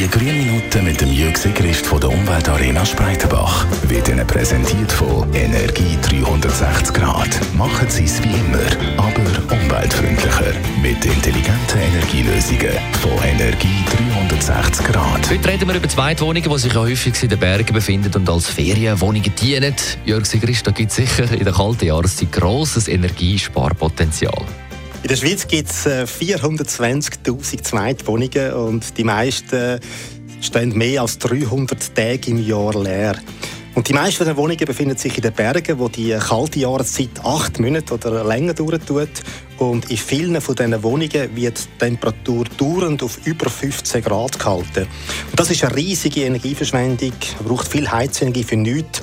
Die grünen Minuten mit dem Jürg Sigrist von der Umweltarena Spreitenbach wird Ihnen präsentiert von Energie 360 Grad. Machen Sie es wie immer, aber umweltfreundlicher. Mit intelligenten Energielösungen von Energie 360 Grad. Heute reden wir über Zweitwohnungen, die sich ja häufig in den Bergen befinden und als Ferienwohnungen dienen. Jörg Sigrist, da gibt es sicher in der kalten Jahreszeit grosses Energiesparpotenzial. In der Schweiz gibt es 420.000 Zweitwohnungen und die meisten stehen mehr als 300 Tage im Jahr leer. Und die meisten der Wohnungen befinden sich in den Bergen, wo die kalte Jahreszeit acht Monate oder länger dauert. Und in vielen von diesen Wohnungen wird die Temperatur dauernd auf über 15 Grad gehalten. Und das ist eine riesige Energieverschwendung, braucht viel Heizenergie für nichts.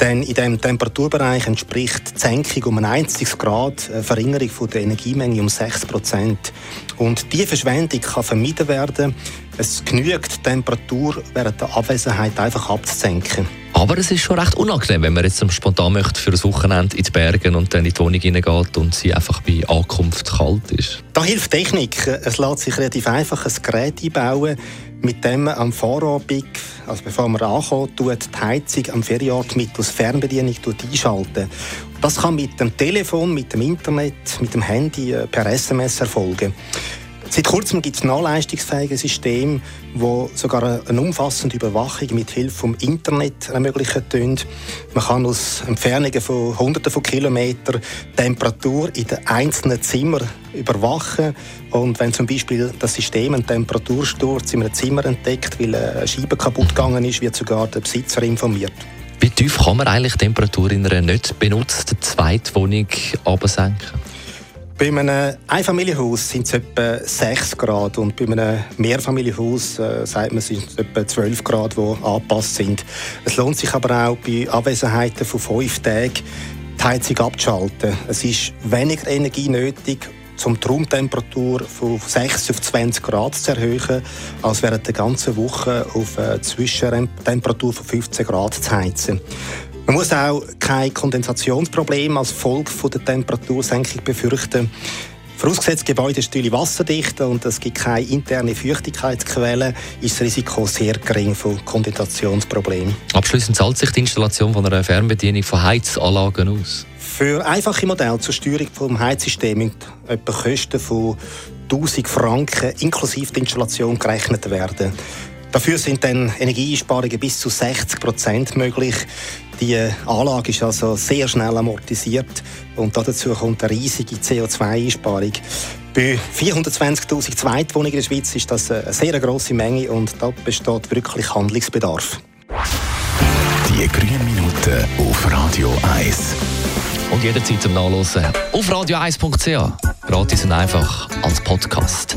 Denn in diesem Temperaturbereich entspricht die Senkung um ein einziges Grad eine Verringerung von der Energiemenge um 6 Prozent. Und diese Verschwendung kann vermieden werden. Es genügt, die Temperatur während der Abwesenheit einfach abzusenken. Aber es ist schon recht unangenehm, wenn man jetzt spontan möchte für ein Wochenende in die Berge und dann in die Wohnung hineingeht und sie einfach bei Ankunft kalt ist. Da hilft Technik. Es lässt sich relativ einfach ein Gerät einbauen, mit dem man am Vorabend, also bevor man ankommt, die Heizung am Ferienort mittels Fernbedienung einschalten. Das kann mit dem Telefon, mit dem Internet, mit dem Handy äh, per SMS erfolgen. Seit kurzem gibt es nachleistungsfähige Systeme, die sogar eine umfassende Überwachung mit Hilfe vom Internet ermöglichen. Man kann aus Entfernungen von Hunderten von Kilometern Temperatur in den einzelnen Zimmern überwachen. Und wenn zum Beispiel das System einen Temperatursturz in einem Zimmer entdeckt, weil eine Scheibe kaputt gegangen ist, wird sogar der Besitzer informiert. Wie tief kann man eigentlich die Temperatur in einer nicht benutzten Zweitwohnung absenken? Bei einem Einfamilienhaus sind es etwa 6 Grad und bei einem Mehrfamilienhaus äh, sagt man, sind es etwa 12 Grad, die angepasst sind. Es lohnt sich aber auch bei Abwesenheiten von 5 Tagen die Heizung abzuschalten. Es ist weniger Energie nötig, um die Raumtemperatur von 6 auf 20 Grad zu erhöhen, als während der ganzen Woche auf eine Zwischentemperatur von 15 Grad zu heizen. Man muss auch kein Kondensationsproblem als Folge von der Temperatursenkung befürchten. Vorausgesetzt, das Gebäude ist natürlich wasserdicht und es gibt keine interne Feuchtigkeitsquelle, ist das Risiko sehr gering von Kondensationsproblemen. Abschließend zahlt sich die Installation von einer Fernbedienung von Heizanlagen aus? Für einfache Modelle zur Steuerung des Heizsystems etwa Kosten von 1000 Franken inklusive der Installation gerechnet werden. Dafür sind dann Energieeinsparungen bis zu 60 Prozent möglich. Die Anlage ist also sehr schnell amortisiert und dazu kommt eine riesige CO2-Einsparung. Bei 420.000 Zweitwohnungen in der Schweiz ist das eine sehr grosse Menge und da besteht wirklich Handlungsbedarf. Die grünen Minuten auf Radio 1. Und jederzeit zum Nachlesen auf radio1.ch. Gratis und einfach als Podcast.